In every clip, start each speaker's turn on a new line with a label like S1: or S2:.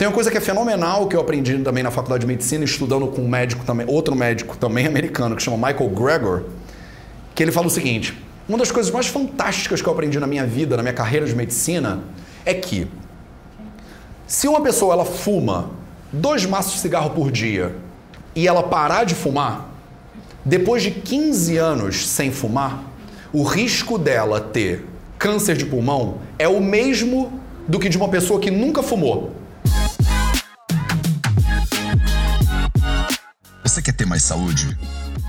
S1: Tem uma coisa que é fenomenal que eu aprendi também na faculdade de medicina, estudando com um médico também, outro médico também americano, que chama Michael Gregor, que ele fala o seguinte: uma das coisas mais fantásticas que eu aprendi na minha vida, na minha carreira de medicina, é que se uma pessoa ela fuma dois maços de cigarro por dia e ela parar de fumar, depois de 15 anos sem fumar, o risco dela ter câncer de pulmão é o mesmo do que de uma pessoa que nunca fumou.
S2: Você quer ter mais saúde?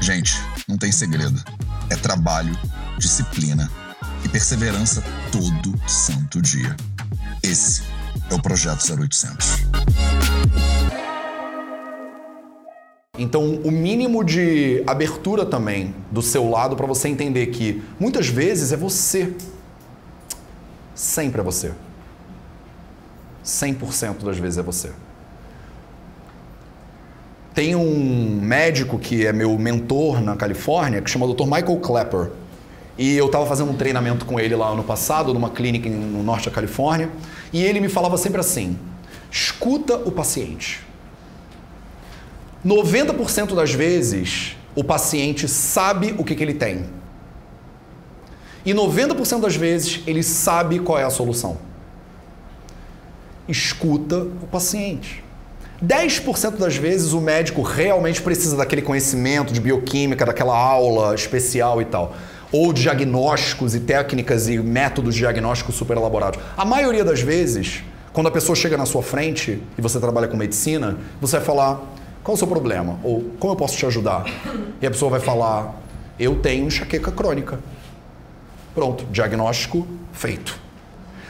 S2: Gente, não tem segredo. É trabalho, disciplina e perseverança todo santo dia. Esse é o Projeto 0800.
S1: Então, o mínimo de abertura também do seu lado para você entender que muitas vezes é você. Sempre é você. 100% das vezes é você. Tem um médico que é meu mentor na Califórnia, que chama Dr. Michael Clapper. E eu estava fazendo um treinamento com ele lá ano passado, numa clínica no norte da Califórnia, e ele me falava sempre assim: escuta o paciente. 90% das vezes, o paciente sabe o que, que ele tem. E 90% das vezes, ele sabe qual é a solução. Escuta o paciente. 10% das vezes o médico realmente precisa daquele conhecimento de bioquímica, daquela aula especial e tal. Ou diagnósticos e técnicas e métodos diagnósticos super elaborados. A maioria das vezes, quando a pessoa chega na sua frente e você trabalha com medicina, você vai falar: qual é o seu problema? Ou como eu posso te ajudar? E a pessoa vai falar: eu tenho enxaqueca crônica. Pronto, diagnóstico feito.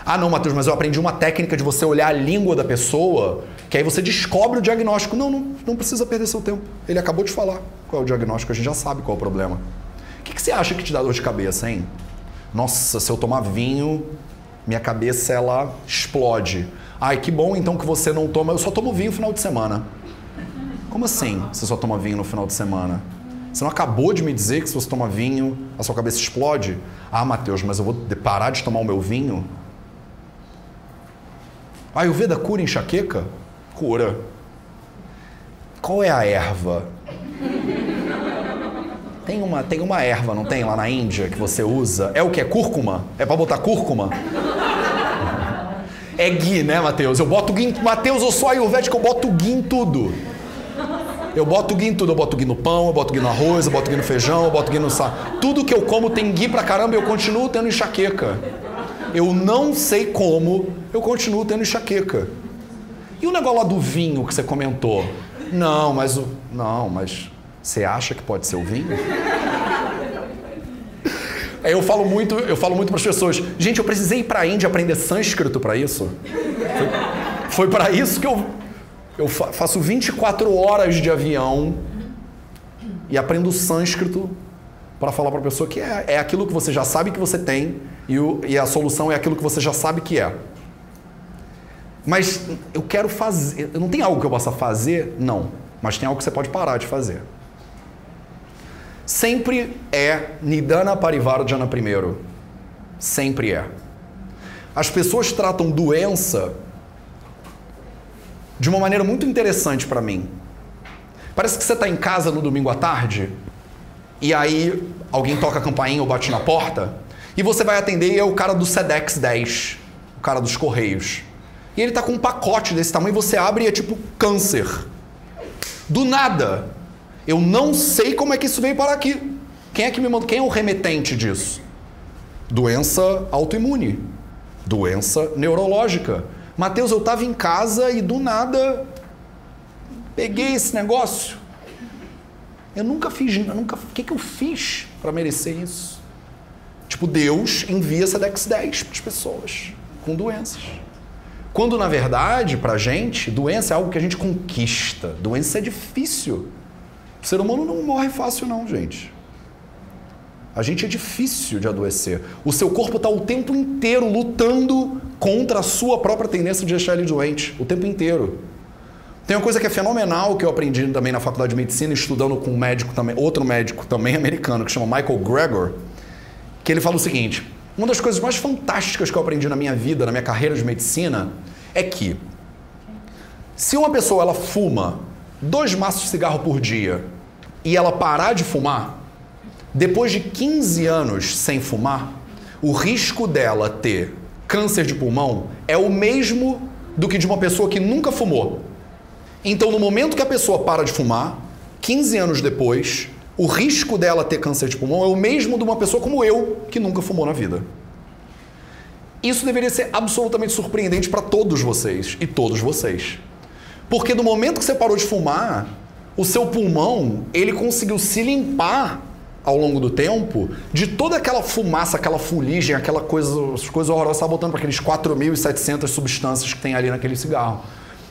S1: Ah, não, Matheus, mas eu aprendi uma técnica de você olhar a língua da pessoa, que aí você descobre o diagnóstico. Não, não, não precisa perder seu tempo. Ele acabou de falar qual é o diagnóstico, a gente já sabe qual é o problema. O que, que você acha que te dá dor de cabeça, hein? Nossa, se eu tomar vinho, minha cabeça ela explode. Ai, que bom então que você não toma. Eu só tomo vinho no final de semana. Como assim você só toma vinho no final de semana? Você não acabou de me dizer que se você toma vinho, a sua cabeça explode? Ah, Matheus, mas eu vou parar de tomar o meu vinho? A Ayurveda cura enxaqueca? Cura. Qual é a erva? Tem uma, tem uma erva, não tem, lá na Índia, que você usa? É o que? É cúrcuma? É pra botar cúrcuma? É ghee, né, Matheus? Eu boto ghee... Matheus, eu sou ayurvédico, eu boto ghee em tudo. Eu boto ghee em tudo. Eu boto ghee no pão, eu boto ghee no arroz, eu boto ghee no feijão, eu boto ghee no sal. Tudo que eu como tem ghee pra caramba e eu continuo tendo enxaqueca. Eu não sei como, eu continuo tendo enxaqueca. E o negócio lá do vinho que você comentou? Não, mas o. Não, mas você acha que pode ser o vinho? Eu falo muito, eu falo muito para as pessoas. Gente, eu precisei ir para a Índia aprender sânscrito para isso. Foi, foi para isso que eu eu faço 24 horas de avião e aprendo sânscrito para falar para a pessoa que é, é aquilo que você já sabe que você tem e, o, e a solução é aquilo que você já sabe que é. Mas eu quero fazer. Não tem algo que eu possa fazer? Não. Mas tem algo que você pode parar de fazer. Sempre é Nidana Parivardhana primeiro. Sempre é. As pessoas tratam doença de uma maneira muito interessante para mim. Parece que você está em casa no domingo à tarde e aí alguém toca a campainha ou bate na porta e você vai atender e é o cara do Sedex 10, o cara dos Correios. E ele tá com um pacote desse tamanho você abre e é tipo câncer. Do nada. Eu não sei como é que isso veio para aqui. Quem é que me mandou? Quem é o remetente disso? Doença autoimune. Doença neurológica. Mateus, eu estava em casa e do nada peguei esse negócio. Eu nunca fiz, eu nunca, o que, que eu fiz para merecer isso? Tipo, Deus envia Sedex 10 para as pessoas com doenças. Quando, na verdade, para a gente, doença é algo que a gente conquista. Doença é difícil. O ser humano não morre fácil, não, gente. A gente é difícil de adoecer. O seu corpo está o tempo inteiro lutando contra a sua própria tendência de deixar ele doente. O tempo inteiro. Tem uma coisa que é fenomenal que eu aprendi também na faculdade de medicina, estudando com um médico também, outro médico também americano, que chama Michael Gregor, que ele fala o seguinte: uma das coisas mais fantásticas que eu aprendi na minha vida, na minha carreira de medicina, é que Se uma pessoa ela fuma dois maços de cigarro por dia e ela parar de fumar, depois de 15 anos sem fumar, o risco dela ter câncer de pulmão é o mesmo do que de uma pessoa que nunca fumou. Então, no momento que a pessoa para de fumar, 15 anos depois, o risco dela ter câncer de pulmão é o mesmo de uma pessoa como eu, que nunca fumou na vida. Isso deveria ser absolutamente surpreendente para todos vocês e todos vocês. Porque no momento que você parou de fumar, o seu pulmão, ele conseguiu se limpar ao longo do tempo de toda aquela fumaça, aquela fuligem, aquela coisa, horrorosas, está botando para aqueles 4.700 substâncias que tem ali naquele cigarro.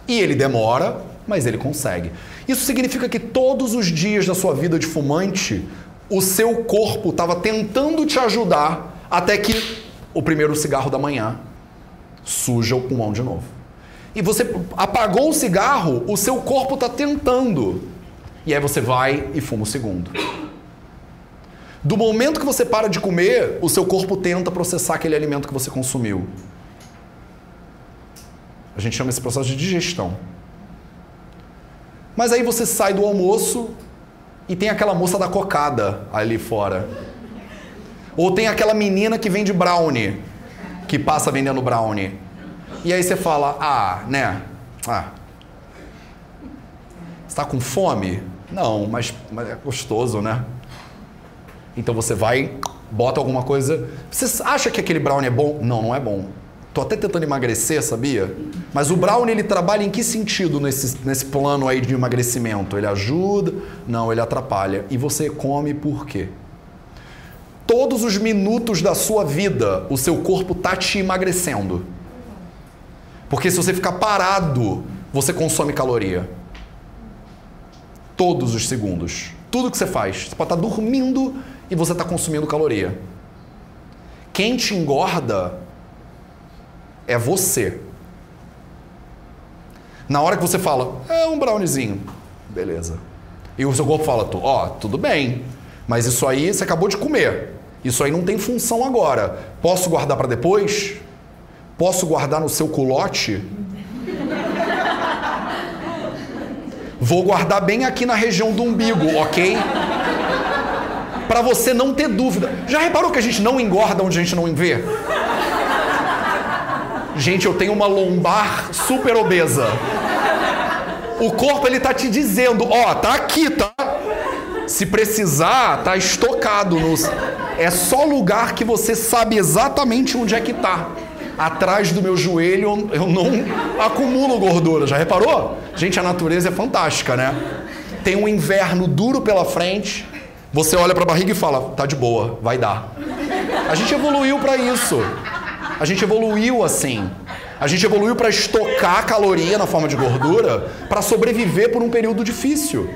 S1: E ele demora, mas ele consegue. Isso significa que todos os dias da sua vida de fumante, o seu corpo estava tentando te ajudar até que o primeiro cigarro da manhã suja o pulmão de novo. E você apagou o cigarro, o seu corpo está tentando. E aí você vai e fuma o segundo. Do momento que você para de comer, o seu corpo tenta processar aquele alimento que você consumiu. A gente chama esse processo de digestão. Mas aí você sai do almoço e tem aquela moça da cocada ali fora. Ou tem aquela menina que vende brownie, que passa vendendo brownie. E aí você fala, ah, né? Ah. Está com fome? Não, mas, mas é gostoso, né? Então você vai, bota alguma coisa. Você acha que aquele brownie é bom? Não, não é bom. Tô até tentando emagrecer, sabia? Mas o brownie ele trabalha em que sentido nesse, nesse plano aí de emagrecimento? Ele ajuda? Não, ele atrapalha. E você come por quê? Todos os minutos da sua vida, o seu corpo tá te emagrecendo. Porque se você ficar parado, você consome caloria. Todos os segundos. Tudo que você faz. Você pode estar dormindo e você está consumindo caloria. Quem te engorda é você. Na hora que você fala, é um browniezinho, beleza. E o seu corpo fala, ó, oh, tudo bem, mas isso aí você acabou de comer. Isso aí não tem função agora. Posso guardar para depois? Posso guardar no seu culote? Vou guardar bem aqui na região do umbigo, ok? Para você não ter dúvida. Já reparou que a gente não engorda onde a gente não vê? Gente, eu tenho uma lombar super obesa. O corpo ele tá te dizendo, ó, tá aqui, tá? Se precisar, tá estocado nos é só lugar que você sabe exatamente onde é que tá. Atrás do meu joelho eu não acumulo gordura, já reparou? Gente, a natureza é fantástica, né? Tem um inverno duro pela frente, você olha para a barriga e fala: "Tá de boa, vai dar". A gente evoluiu para isso. A gente evoluiu assim. A gente evoluiu para estocar caloria na forma de gordura para sobreviver por um período difícil.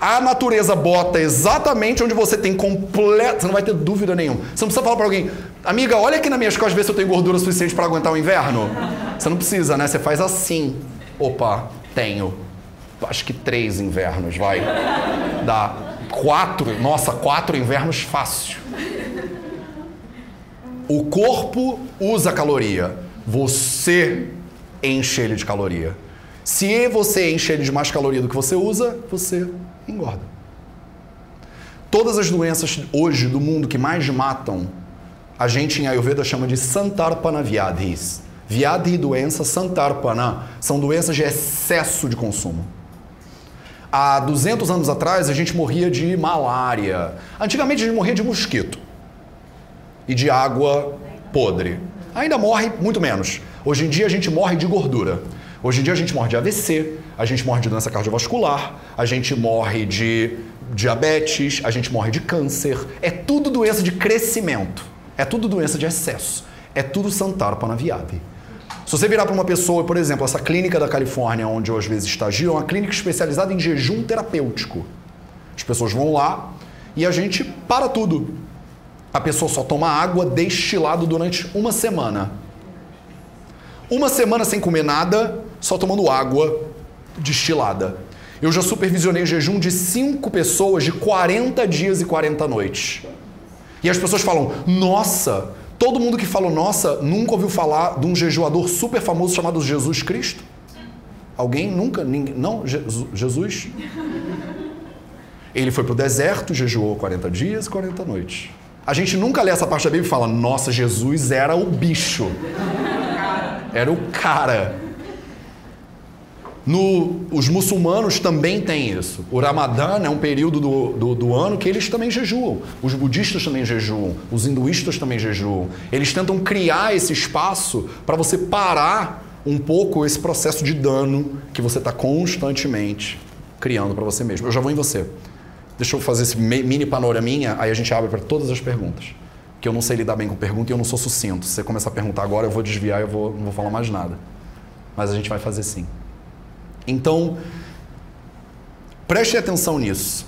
S1: A natureza bota exatamente onde você tem completo. Você não vai ter dúvida nenhuma. Você não precisa falar para alguém, amiga, olha aqui nas minhas costas, ver se eu tenho gordura suficiente para aguentar o inverno. Você não precisa, né? Você faz assim. Opa, tenho. Acho que três invernos, vai. Dá quatro. Nossa, quatro invernos fácil. O corpo usa caloria. Você enche ele de caloria. Se você enche ele de mais caloria do que você usa, você engorda. Todas as doenças hoje do mundo que mais matam, a gente em Ayurveda chama de Santarpana Vyadhis. Vyadhi doença, Santarpana são doenças de excesso de consumo. Há 200 anos atrás a gente morria de malária. Antigamente a gente morria de mosquito e de água podre. Ainda morre muito menos. Hoje em dia a gente morre de gordura. Hoje em dia a gente morre de AVC, a gente morre de doença cardiovascular, a gente morre de diabetes, a gente morre de câncer. É tudo doença de crescimento. É tudo doença de excesso. É tudo santar panaviave. Se você virar para uma pessoa, por exemplo, essa clínica da Califórnia, onde eu às vezes estagio, é uma clínica especializada em jejum terapêutico. As pessoas vão lá e a gente para tudo. A pessoa só toma água destilado durante uma semana. Uma semana sem comer nada, só tomando água destilada. Eu já supervisionei jejum de cinco pessoas de 40 dias e 40 noites. E as pessoas falam: Nossa, todo mundo que falou nossa nunca ouviu falar de um jejuador super famoso chamado Jesus Cristo? Alguém nunca, ninguém, não, Jesus? Ele foi para o deserto, jejuou 40 dias e 40 noites. A gente nunca lê essa parte da Bíblia e fala, nossa, Jesus era o bicho. Era o cara. No, os muçulmanos também têm isso. O Ramadã é um período do, do, do, ano que eles também jejuam. Os budistas também jejuam. Os hinduístas também jejuam. Eles tentam criar esse espaço para você parar um pouco esse processo de dano que você está constantemente criando para você mesmo. Eu já vou em você. Deixa eu fazer esse mini panoraminha, aí a gente abre para todas as perguntas. Que eu não sei lidar bem com pergunta e eu não sou sucinto. Se você começar a perguntar agora, eu vou desviar e eu vou, não vou falar mais nada. Mas a gente vai fazer sim. Então, preste atenção nisso.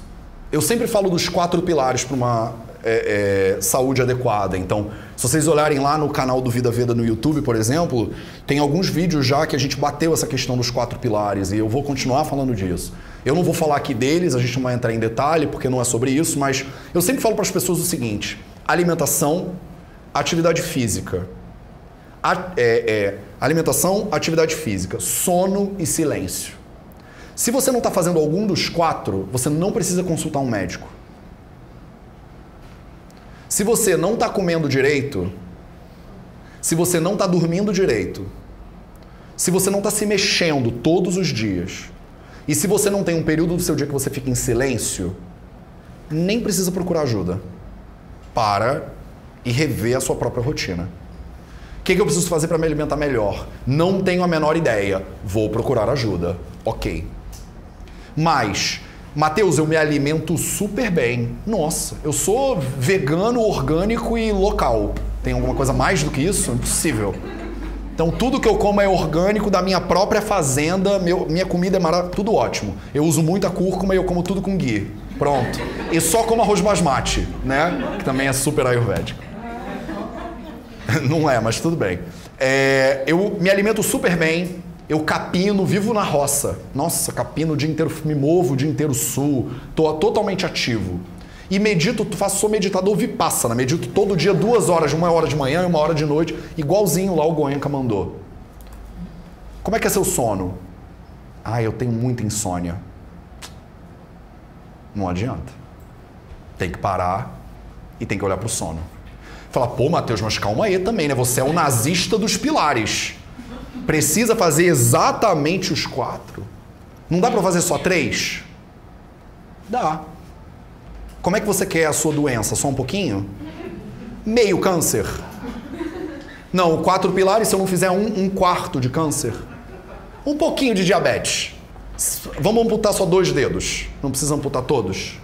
S1: Eu sempre falo dos quatro pilares para uma é, é, saúde adequada. Então, se vocês olharem lá no canal do Vida Veda no YouTube, por exemplo, tem alguns vídeos já que a gente bateu essa questão dos quatro pilares e eu vou continuar falando disso. Eu não vou falar aqui deles, a gente não vai entrar em detalhe porque não é sobre isso, mas eu sempre falo para as pessoas o seguinte: alimentação, atividade física. A, é, é, alimentação, atividade física, sono e silêncio. Se você não está fazendo algum dos quatro, você não precisa consultar um médico. Se você não está comendo direito, se você não está dormindo direito, se você não está se mexendo todos os dias, e se você não tem um período do seu dia que você fica em silêncio, nem precisa procurar ajuda. Para e rever a sua própria rotina que, que eu preciso fazer para me alimentar melhor? Não tenho a menor ideia. Vou procurar ajuda. Ok. Mas, Mateus, eu me alimento super bem. Nossa, eu sou vegano, orgânico e local. Tem alguma coisa mais do que isso? Impossível. Então, tudo que eu como é orgânico da minha própria fazenda, meu, minha comida é maravilhosa, tudo ótimo. Eu uso muita cúrcuma e eu como tudo com ghee. Pronto. E só como arroz basmati, né? Que também é super ayurvédico. Não é, mas tudo bem. É, eu me alimento super bem, eu capino, vivo na roça. Nossa, capino o dia inteiro, me movo o dia inteiro sul, tô totalmente ativo. E medito, faço, sou meditador vipassana, medito todo dia duas horas, uma hora de manhã e uma hora de noite, igualzinho lá o Goenka mandou. Como é que é seu sono? Ah, eu tenho muita insônia. Não adianta. Tem que parar e tem que olhar para o sono. Fala, pô, Mateus, mas calma aí também, né? Você é o nazista dos pilares. Precisa fazer exatamente os quatro. Não dá para fazer só três? Dá. Como é que você quer a sua doença? Só um pouquinho? Meio câncer? Não, quatro pilares, se eu não fizer um, um quarto de câncer. Um pouquinho de diabetes. Vamos amputar só dois dedos. Não precisa amputar todos.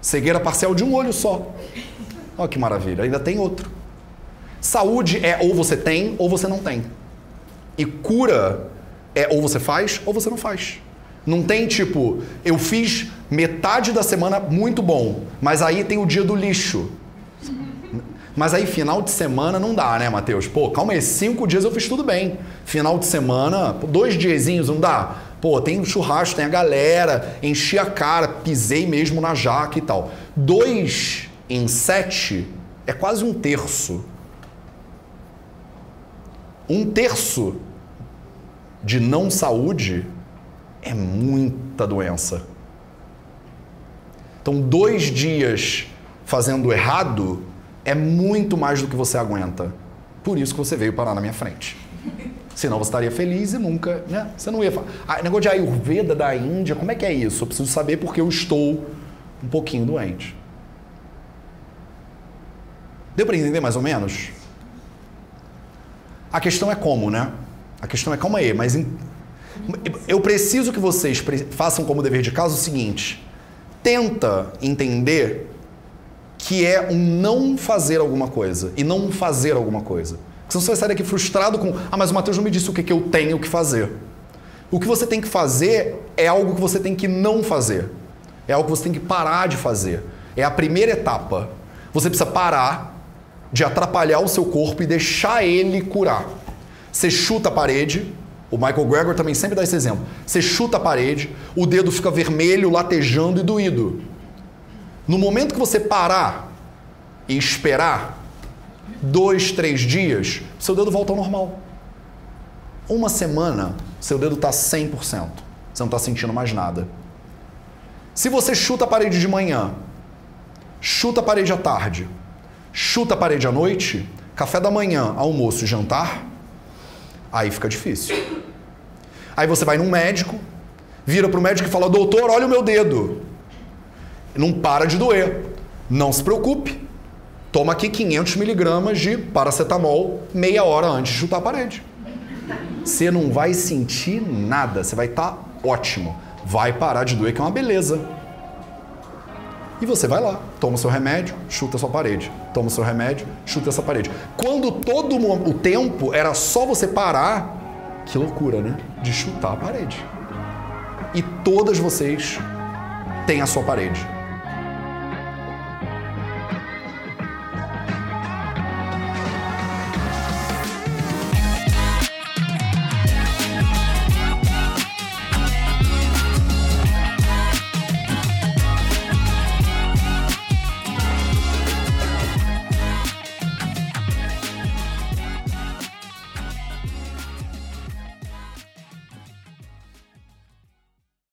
S1: Cegueira parcial de um olho só. Olha que maravilha, ainda tem outro. Saúde é ou você tem ou você não tem. E cura é ou você faz ou você não faz. Não tem tipo, eu fiz metade da semana muito bom, mas aí tem o dia do lixo. Mas aí final de semana não dá, né, Matheus? Pô, calma aí, cinco dias eu fiz tudo bem. Final de semana, dois diazinhos não dá? Pô, tem churrasco, tem a galera, enchi a cara, pisei mesmo na jaca e tal. Dois em sete é quase um terço. Um terço de não saúde é muita doença. Então, dois dias fazendo errado é muito mais do que você aguenta. Por isso que você veio parar na minha frente. Senão você estaria feliz e nunca, né? Você não ia falar. Ah, negócio de Ayurveda da Índia, como é que é isso? Eu preciso saber porque eu estou um pouquinho doente. Deu para entender mais ou menos? A questão é como, né? A questão é calma aí, mas eu preciso que vocês façam como dever de casa o seguinte: tenta entender que é um não fazer alguma coisa e não fazer alguma coisa. Porque senão você vai sair daqui frustrado com, ah, mas o Matheus não me disse o que, que eu tenho que fazer. O que você tem que fazer é algo que você tem que não fazer. É algo que você tem que parar de fazer. É a primeira etapa. Você precisa parar de atrapalhar o seu corpo e deixar ele curar. Você chuta a parede, o Michael Gregor também sempre dá esse exemplo. Você chuta a parede, o dedo fica vermelho, latejando e doído. No momento que você parar e esperar, dois, três dias, seu dedo volta ao normal. Uma semana, seu dedo está 100%. Você não está sentindo mais nada. Se você chuta a parede de manhã, chuta a parede à tarde, chuta a parede à noite, café da manhã, almoço e jantar, aí fica difícil. Aí você vai num médico, vira pro médico e fala: Doutor, olha o meu dedo. Não para de doer. Não se preocupe. Toma aqui 500 miligramas de paracetamol meia hora antes de chutar a parede. Você não vai sentir nada, você vai estar tá ótimo. Vai parar de doer, que é uma beleza. E você vai lá, toma o seu remédio, chuta a sua parede. Toma o seu remédio, chuta essa parede. Quando todo o tempo era só você parar que loucura, né? De chutar a parede. E todas vocês têm a sua parede.